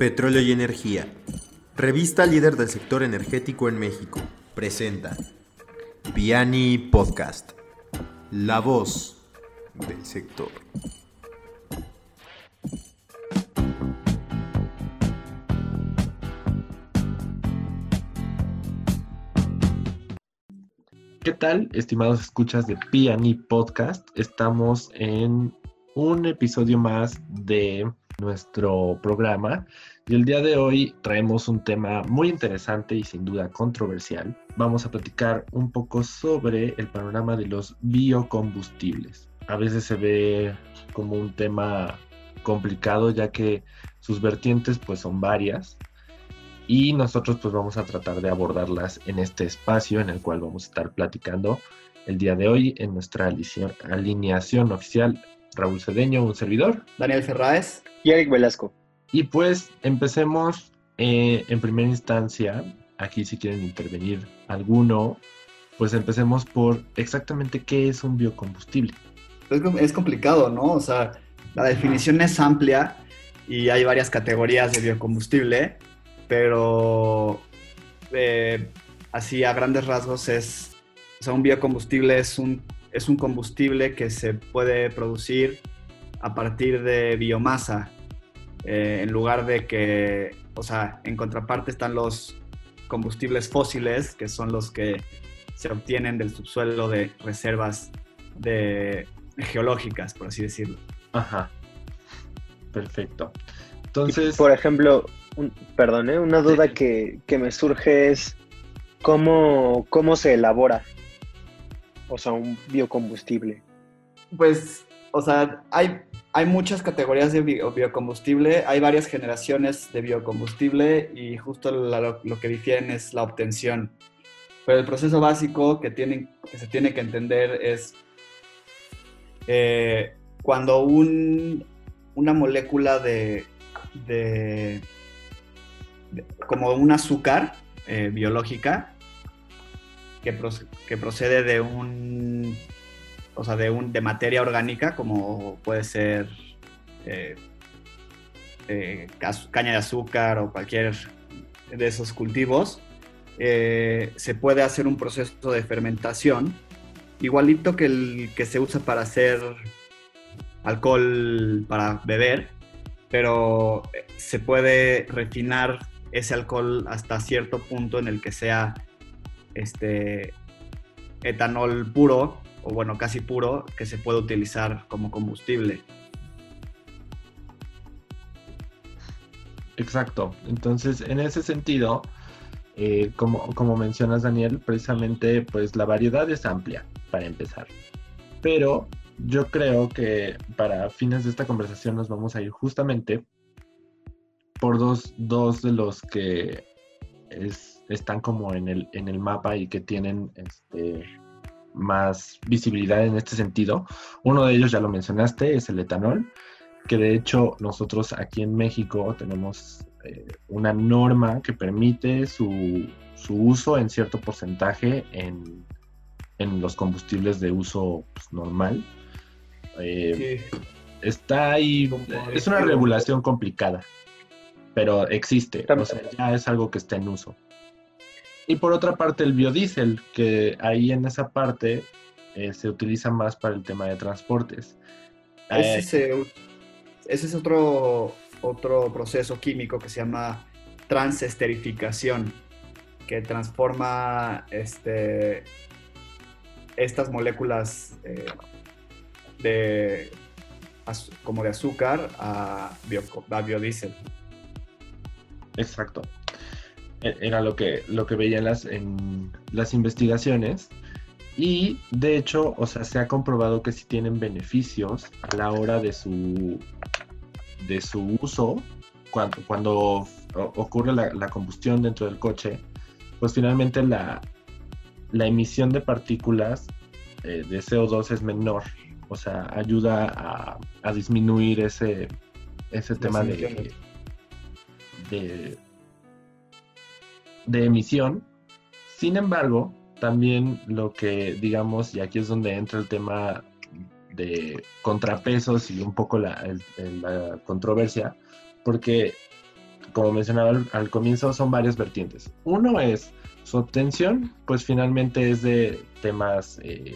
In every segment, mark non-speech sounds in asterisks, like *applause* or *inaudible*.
Petróleo y Energía. Revista líder del sector energético en México. Presenta Piani Podcast. La voz del sector. ¿Qué tal, estimados escuchas de Piani Podcast? Estamos en un episodio más de nuestro programa y el día de hoy traemos un tema muy interesante y sin duda controversial. Vamos a platicar un poco sobre el panorama de los biocombustibles. A veces se ve como un tema complicado ya que sus vertientes pues son varias y nosotros pues vamos a tratar de abordarlas en este espacio en el cual vamos a estar platicando el día de hoy en nuestra alineación oficial Raúl Cedeño, un servidor. Daniel Ferraes. Y Eric Velasco. Y pues empecemos eh, en primera instancia, aquí si quieren intervenir alguno, pues empecemos por exactamente qué es un biocombustible. Es, complicado, ¿no? O sea, la definición es amplia y hay varias categorías de biocombustible, pero eh, así a grandes rasgos es, o sea, un biocombustible es un es un combustible que se puede producir a partir de biomasa, eh, en lugar de que, o sea, en contraparte están los combustibles fósiles, que son los que se obtienen del subsuelo de reservas de, geológicas, por así decirlo. Ajá. Perfecto. Entonces. por ejemplo, un, perdón, ¿eh? una duda que, que, me surge es cómo, cómo se elabora o sea, un biocombustible? Pues, o sea, hay, hay muchas categorías de biocombustible, hay varias generaciones de biocombustible y justo lo, que difieren es la obtención. Pero el proceso básico que, tienen, que se tiene que entender es eh, cuando un, una molécula de, de, como un azúcar eh, biológica que, procede de un, o sea, de, un, de materia orgánica, como puede ser eh, eh, caña de azúcar o cualquier de esos cultivos, eh, se puede hacer un proceso de fermentación, igualito que el que se usa para hacer alcohol para beber, pero se puede refinar ese alcohol hasta cierto punto en el que sea este, etanol puro, o bueno, casi puro, que se puede utilizar como combustible. Exacto. Entonces, en ese sentido, eh, como, como mencionas, Daniel, precisamente, pues la variedad es amplia, para empezar. Pero yo creo que para fines de esta conversación nos vamos a ir justamente por dos, dos de los que es, están como en el, en el mapa y que tienen este, más visibilidad en este sentido. Uno de ellos ya lo mencionaste, es el etanol, que de hecho nosotros aquí en México tenemos eh, una norma que permite su, su, uso en cierto porcentaje en, en los combustibles de uso pues, normal. Eh, está ahí, es una regulación complicada pero existe, o sea, ya es algo que está en uso. Y por otra parte el biodiesel, que ahí en esa parte eh, se utiliza más para el tema de transportes. Ese, eh, es otro, otro proceso químico que se llama transesterificación, que transforma este, estas moléculas eh, de, como de azúcar a, a biodiesel. Exacto. E-, era lo que, lo que veía en las, en las investigaciones. Y de hecho, o sea, se ha comprobado que si tienen beneficios a la hora de su, de su uso, cuando, cuando ocurre la, combustión dentro del coche, pues finalmente la, la emisión de partículas eh, de CO2 es menor. O sea, ayuda a, disminuir ese, ese tema de, de, emisión. Sin embargo, también lo que digamos, y aquí es donde entra el tema de contrapesos y un poco la, controversia, porque como mencionaba al, al comienzo, son varias vertientes. Uno es su obtención, pues finalmente es de temas, eh,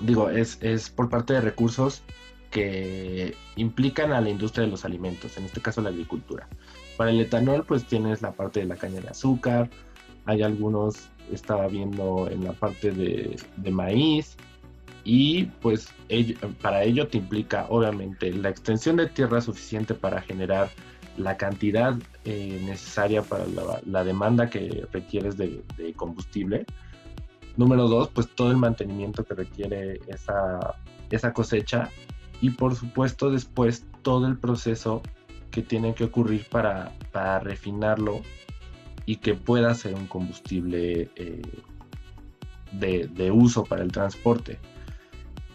digo, es, es por parte de recursos que implican a la industria de los alimentos, en este caso la agricultura. Para el etanol, pues tienes la parte de la caña de azúcar, hay algunos, estaba viendo en la parte de, de maíz, y pues ello- para ello te implica obviamente la extensión de tierra suficiente para generar la cantidad eh, necesaria para la, la demanda que requieres de, de combustible. Número dos, pues todo el mantenimiento que requiere esa, esa cosecha. Y por supuesto después todo el proceso que tiene que ocurrir para, para refinarlo y que pueda ser un combustible eh, de, de uso para el transporte.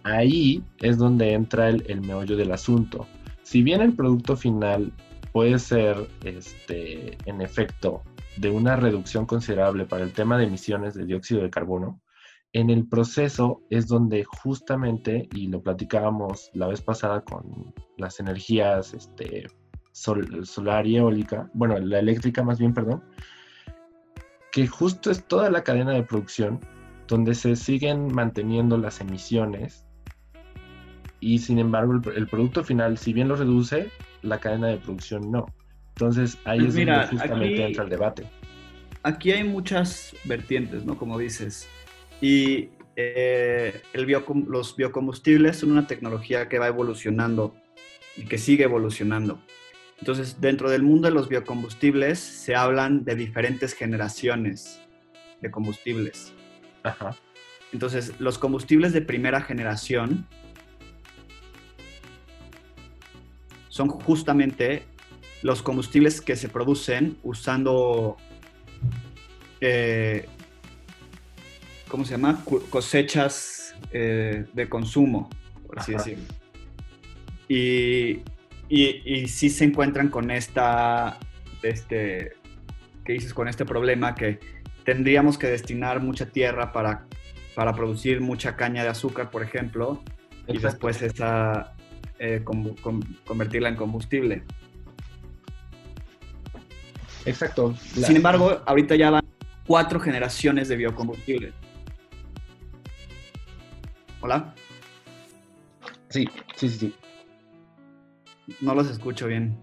Ahí es donde entra el, el meollo del asunto. Si bien el producto final puede ser, este, en efecto, de una reducción considerable para el tema de emisiones de dióxido de carbono, en el proceso es donde justamente, y lo platicábamos la vez pasada con las energías este, sol- solar y eólica, bueno, la eléctrica más bien, perdón, que justo es toda la cadena de producción donde se siguen manteniendo las emisiones y sin embargo el, el producto final, si bien lo reduce, la cadena de producción no. Entonces ahí Pues es mira, donde justamente aquí- entra el debate. aquí hay muchas vertientes, ¿no? Como dices. Y eh, el biocom- los biocombustibles son una tecnología que va evolucionando y que sigue evolucionando. Entonces, dentro del mundo de los biocombustibles se hablan de diferentes generaciones de combustibles. Ajá. Entonces, los combustibles de primera generación son justamente los combustibles que se producen usando, eh, ¿cómo se llama? Cosechas eh, de consumo, por así Ajá. decirlo. Y, y, y sí se encuentran con esta, este, ¿qué dices? Con este problema que tendríamos que destinar mucha tierra para, para producir mucha caña de azúcar, por ejemplo, y después esa, eh, convertirla en combustible. Exacto. La- Sin embargo, ahorita ya van cuatro generaciones de biocombustible. Hola, Sí, sí, sí, sí. No los escucho bien.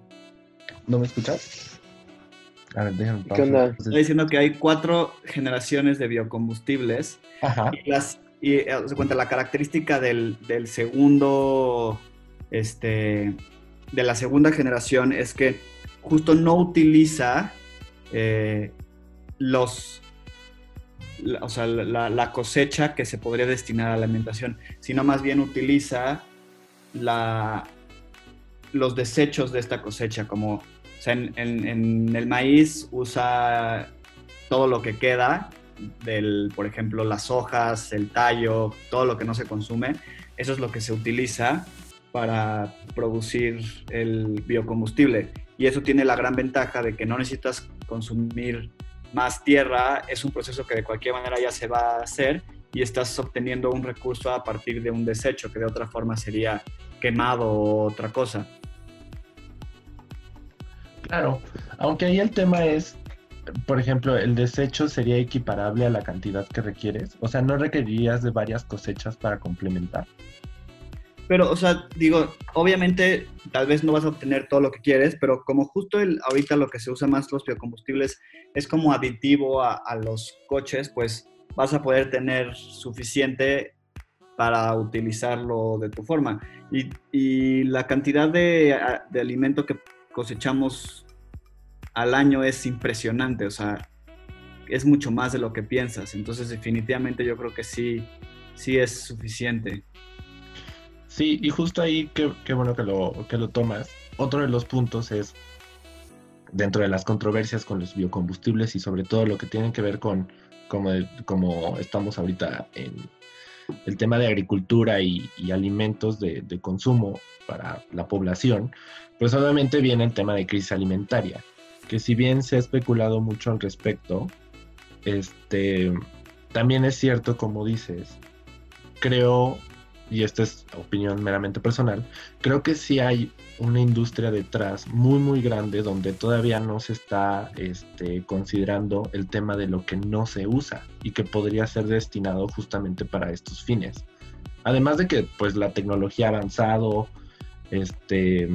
¿No me escuchas? A ver, déjame ¿Qué onda? Estoy diciendo que hay cuatro generaciones de biocombustibles Ajá. y, las, y eh, haz de cuenta, la característica del, del segundo, este, de la segunda generación es que justo no utiliza eh, los, la- o sea, la, la cosecha que se podría destinar a la alimentación, sino más bien utiliza la, los desechos de esta cosecha, como en- en el maíz usa todo lo que queda del, por ejemplo, las hojas, el tallo, todo lo que no se consume, eso es lo que se utiliza para producir el biocombustible. Y eso tiene la gran ventaja de que no necesitas consumir más tierra, es un proceso que de cualquier manera ya se va a hacer y estás obteniendo un recurso a partir de un desecho que de otra forma sería quemado o otra cosa. Claro, aunque ahí el tema es, por ejemplo, el desecho sería equiparable a la cantidad que requieres. O sea, no requerirías de varias cosechas para complementar. Pero, o sea, digo, obviamente tal vez no vas a obtener todo lo que quieres, pero como justo el, ahorita lo que se usa más los biocombustibles es como aditivo a, los coches, pues vas a poder tener suficiente para utilizarlo de tu forma. Y, y la cantidad de, de alimento que cosechamos al año es impresionante, o sea, es mucho más de lo que piensas. Entonces, definitivamente yo creo que sí, sí es suficiente. Sí, y justo ahí, qué, qué bueno que lo, que lo tomas. Otro de los puntos es, dentro de las controversias con los biocombustibles y sobre todo lo que tiene que ver con, como, como estamos ahorita en el tema de agricultura y, alimentos de, de consumo para la población, pues obviamente viene el tema de crisis alimentaria, que si bien se ha especulado mucho al respecto, este, también es cierto, como dices, creo y esta es opinión meramente personal, creo que sí hay una industria detrás muy, muy grande donde todavía no se está este, considerando el tema de lo que no se usa y que podría ser destinado justamente para estos fines. Además de que pues la tecnología ha avanzado, este,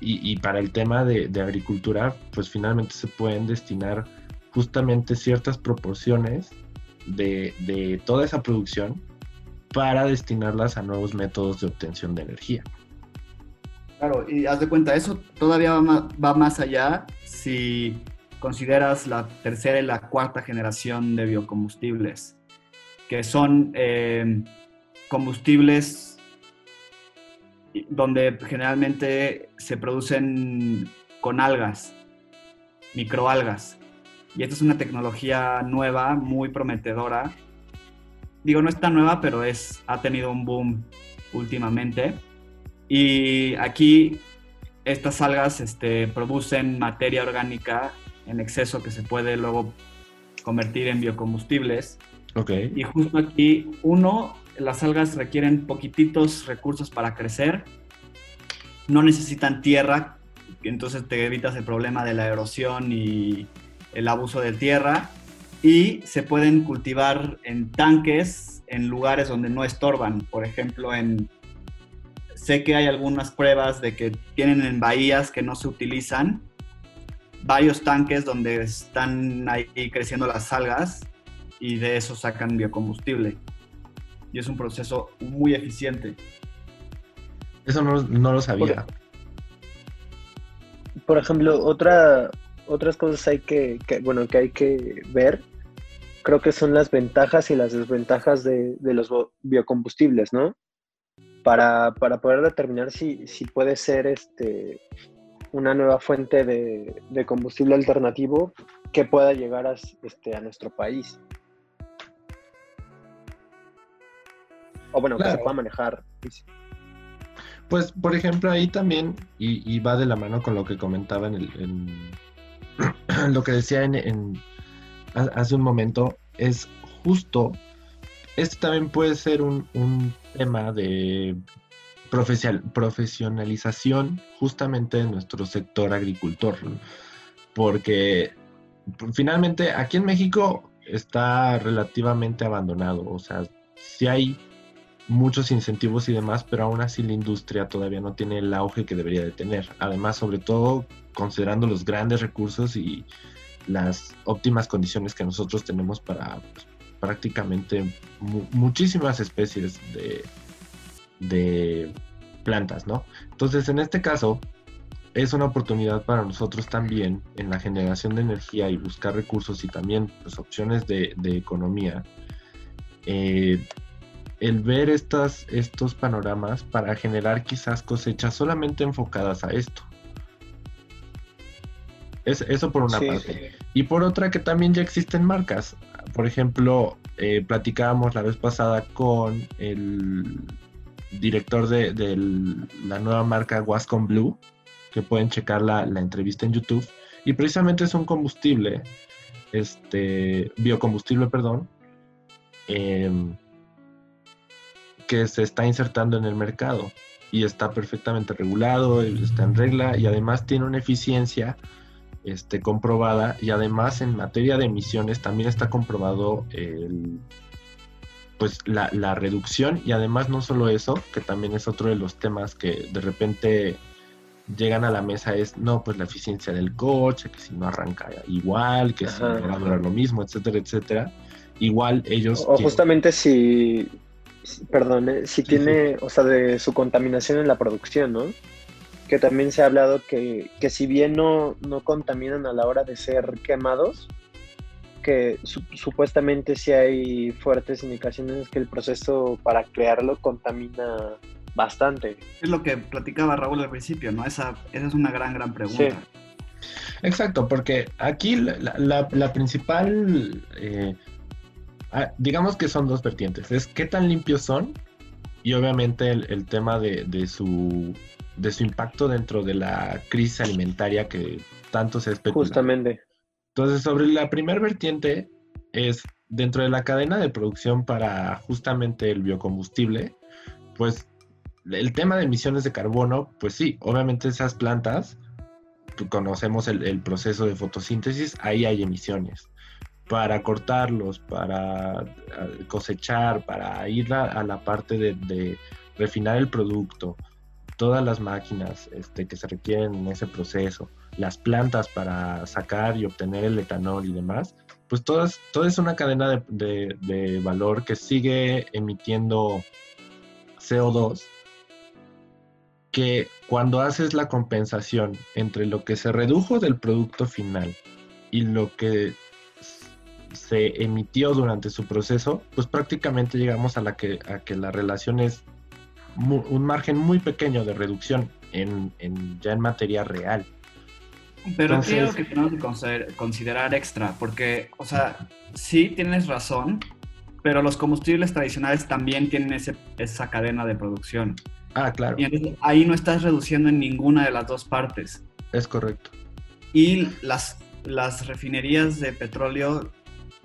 y, para el tema de, agricultura, pues finalmente se pueden destinar justamente ciertas proporciones de, de toda esa producción para destinarlas a nuevos métodos de obtención de energía. Claro, y haz de cuenta, eso todavía va más, allá si consideras la tercera y la cuarta generación de biocombustibles, que son eh, combustibles donde generalmente se producen con algas, microalgas. Y esta es una tecnología nueva, muy prometedora. Digo, no es tan nueva, pero es, ha tenido un boom últimamente. Y aquí estas algas este, producen materia orgánica en exceso que se puede luego convertir en biocombustibles. Okay. Y justo aquí, uno, las algas requieren poquititos recursos para crecer, no necesitan tierra, entonces te evitas el problema de la erosión y el abuso de tierra, y se pueden cultivar en tanques, en lugares donde no estorban, por ejemplo, en Sé que hay algunas pruebas de que tienen en bahías que no se utilizan varios tanques donde están ahí creciendo las algas y de eso sacan biocombustible. Y es un proceso muy eficiente. Eso no, lo sabía. Por, ejemplo, otra, otras cosas hay que, bueno, que hay que ver, creo que son las ventajas y las desventajas de, de los biocombustibles, ¿no? Para, poder determinar si, puede ser este, una nueva fuente de, combustible alternativo que pueda llegar a, este, a nuestro país. O bueno, que se pueda manejar. Pues, por ejemplo, ahí también, y, va de la mano con lo que comentaba en, el, *clears throat* lo que decía en, hace un momento, es justo este también puede ser un, tema de profesionalización justamente de nuestro sector agricultor, porque finalmente aquí en México está relativamente abandonado, o sea, sí hay muchos incentivos y demás, pero aún así la industria todavía no tiene el auge que debería de tener. Además, sobre todo considerando los grandes recursos y las óptimas condiciones que nosotros tenemos para pues, prácticamente muchísimas especies de, de plantas, ¿no? Entonces, en este caso, es una oportunidad para nosotros también en la generación de energía y buscar recursos y también pues, opciones de, economía. Eh, el ver estas, estos panoramas para generar quizás cosechas solamente enfocadas a esto. Es, eso por una parte. Y por otra que también ya existen marcas por ejemplo, eh, platicábamos la vez pasada con el director de, la nueva marca Wascom Blue, que pueden checar la, entrevista en YouTube, y precisamente es un combustible, este, biocombustible, perdón, em, que se está insertando en el mercado y está perfectamente regulado, está en regla y además tiene una eficiencia este, comprobada y además en materia de emisiones también está comprobado pues la, reducción y además no solo eso, que también es otro de los temas que de repente llegan a la mesa es, no, pues la eficiencia del coche, que si no arranca igual, que si no va a durar lo mismo, etcétera, etcétera. Igual ellos... O justamente si, perdón, si tiene, o sea, de su contaminación en la producción, ¿no? Que también se ha hablado que, si bien no, no, contaminan a la hora de ser quemados, que supuestamente sí hay fuertes indicaciones que el proceso para crearlo contamina bastante. Es lo que platicaba Raúl al principio, ¿no? Esa, esa es una gran, gran pregunta. Exacto, porque aquí la, principal, eh, ah, digamos que son dos vertientes, es qué tan limpios son y obviamente el, tema de, de, su de su impacto dentro de la crisis alimentaria que tanto se especula. Justamente. Entonces, sobre la primer vertiente es dentro de la cadena de producción para justamente el biocombustible, pues el tema de emisiones de carbono, pues sí, obviamente esas plantas, conocemos el, proceso de fotosíntesis, ahí hay emisiones. Para cortarlos, para cosechar, para ir a, la parte de, refinar el producto, todas las máquinas este, que se requieren en ese proceso, las plantas para sacar y obtener el etanol y demás, pues todas, toda es una cadena de, de valor que sigue emitiendo CO2 que cuando haces la compensación entre lo que se redujo del producto final y lo que se emitió durante su proceso, pues prácticamente llegamos a la que, a que la relación es un margen muy pequeño de reducción en, ya en materia real. Pero creo que tenemos que considerar extra, porque, o sea, sí tienes razón, pero los combustibles tradicionales también tienen ese, esa cadena de producción. Ah, claro. Y ahí no estás reduciendo en ninguna de las dos partes. Es correcto. Y las, las refinerías de petróleo,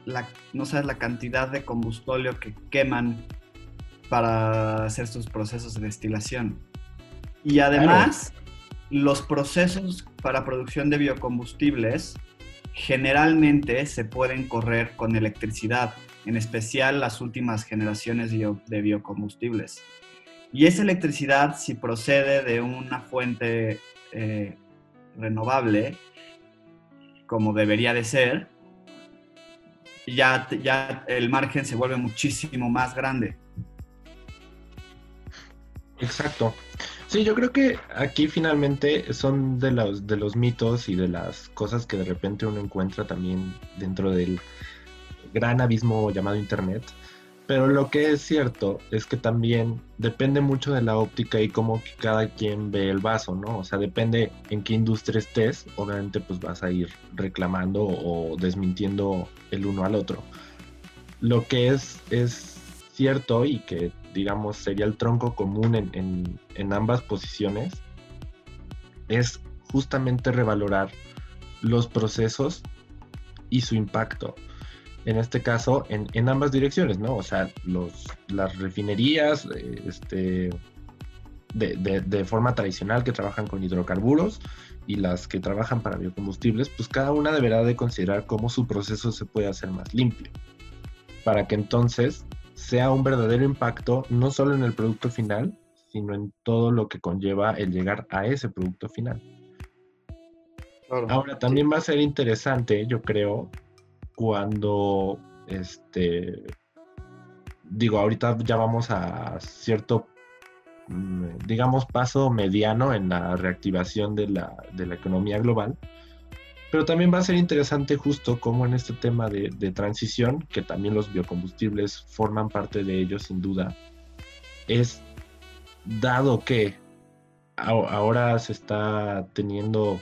la, no sabes la cantidad de combustóleo que queman para hacer sus procesos de destilación. Y además, los procesos para producción de biocombustibles generalmente se pueden correr con electricidad, en especial las últimas generaciones de biocombustibles. Y esa electricidad, si procede de una fuente eh, renovable, como debería de ser, ya, ya el margen se vuelve muchísimo más grande. Exacto. Sí, yo creo que aquí finalmente son de los, de los mitos y de las cosas que de repente uno encuentra también dentro del gran abismo llamado Internet, pero lo que es cierto es que también depende mucho de la óptica y cómo cada quien ve el vaso, ¿no? O sea, depende en qué industria estés, obviamente pues vas a ir reclamando o desmintiendo el uno al otro. Lo que es, es cierto y que digamos sería el tronco común en, en ambas posiciones es justamente revalorar los procesos y su impacto en este caso en, ambas direcciones, ¿no? O sea, los, las refinerías eh, este, de, forma tradicional que trabajan con hidrocarburos y las que trabajan para biocombustibles, pues cada una deberá de considerar cómo su proceso se puede hacer más limpio, para que entonces sea un verdadero impacto no solo en el producto final, sino en todo lo que conlleva el llegar a ese producto final. Ahora, también va a ser interesante, yo creo, cuando, este, digo, ahorita ya vamos a cierto, mm, digamos, paso mediano en la reactivación de la, de la economía global. Pero también va a ser interesante justo como en este tema de, de, transición, que también los biocombustibles forman parte de ello sin duda, es dado que ahora se está teniendo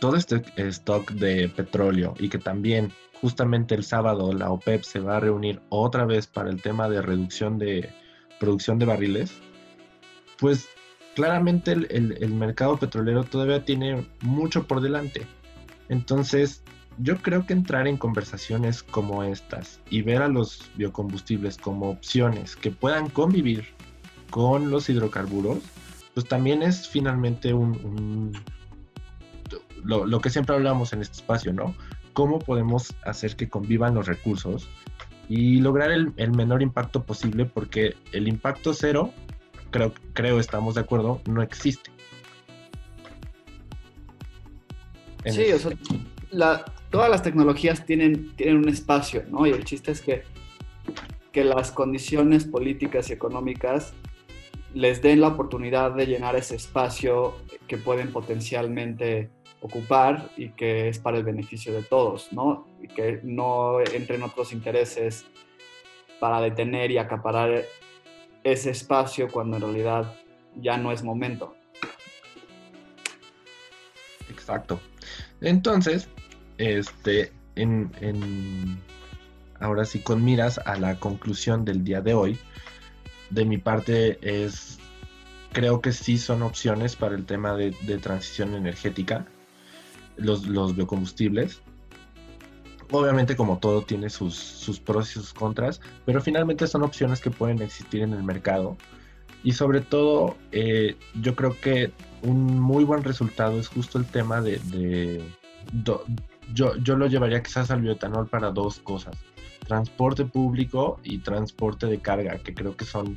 todo este stock de petróleo y que también justamente el sábado la OPEP se va a reunir otra vez para el tema de reducción de producción de barriles, pues claramente el, mercado petrolero todavía tiene mucho por delante. Entonces, yo creo que entrar en conversaciones como estas y ver a los biocombustibles como opciones que puedan convivir con los hidrocarburos, pues también es finalmente un, lo, que siempre hablamos en este espacio, ¿no? ¿Cómo podemos hacer que convivan los recursos y lograr el, menor impacto posible? Porque el impacto cero, creo, creo estamos de acuerdo, no existe. Sí, o sea, todas las tecnologías tienen, tienen un espacio, ¿no? Y el chiste es que, que las condiciones políticas y económicas les den la oportunidad de llenar ese espacio que pueden potencialmente ocupar y que es para el beneficio de todos, ¿no? Y que no entren otros intereses para detener y acaparar ese espacio cuando en realidad ya no es momento. Exacto. Entonces, este, en, en, ahora sí, con miras a la conclusión del día de hoy, de mi parte es, creo que sí son opciones para el tema de transición energética los, biocombustibles. Obviamente como todo tiene sus, sus pros y sus contras, pero finalmente son opciones que pueden existir en el mercado Y sobre todo, eh, yo creo que un muy buen resultado es justo el tema de... yo, yo lo llevaría quizás al bioetanol para dos cosas. Transporte público y transporte de carga, que creo que son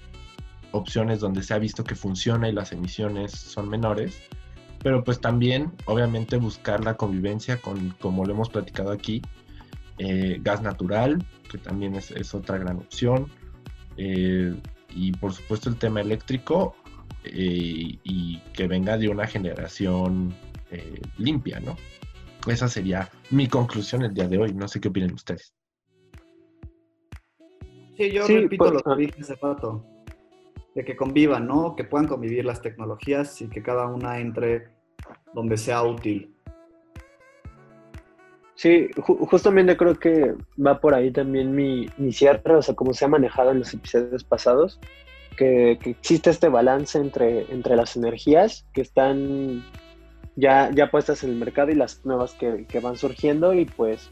opciones donde se ha visto que funciona y las emisiones son menores. Pero pues también, obviamente, buscar la convivencia con, como lo hemos platicado aquí, eh, gas natural, que también es, otra gran opción. Eh, y por supuesto el tema eléctrico eh, y que venga de una generación eh, limpia, ¿no? Esa sería mi conclusión el día de hoy. No sé qué opinan ustedes. Sí, yo repito pues, lo que dije hace rato, de que convivan, ¿no? Que puedan convivir las tecnologías y que cada una entre donde sea útil. Sí, justamente creo que va por ahí también mi, mi cierre, o sea, como se ha manejado en los episodios pasados, que, existe este balance entre, entre las energías que están ya, ya puestas en el mercado y las nuevas que, van surgiendo y pues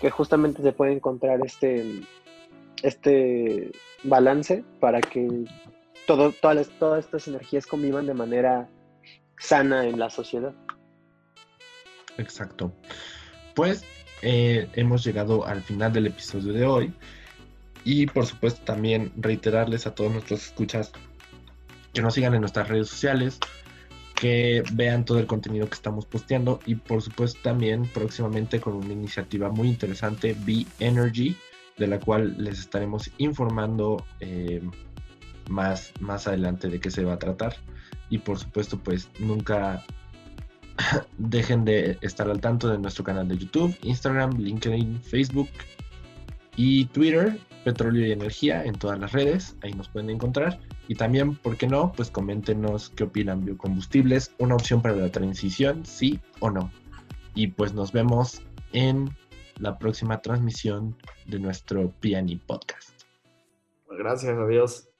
que justamente se puede encontrar este, este balance para que todo, todas, todas estas energías convivan de manera sana en la sociedad. Exacto. Pues eh, hemos llegado al final del episodio de hoy. Y por supuesto también reiterarles a todos nuestros escuchas que nos sigan en nuestras redes sociales, que vean todo el contenido que estamos posteando y por supuesto también próximamente con una iniciativa muy interesante, Be Energy, de la cual les estaremos informando eh, más, más adelante de qué se va a tratar. Y por supuesto pues nunca dejen de estar al tanto de nuestro canal de YouTube, Instagram, LinkedIn, Facebook y Twitter, Petróleo y Energía en todas las redes, ahí nos pueden encontrar. Y también, ¿por qué no? Pues coméntenos qué opinan biocombustibles, una opción para la transición, sí o no. Y pues nos vemos en la próxima transmisión de nuestro PNI Podcast. Gracias, adiós.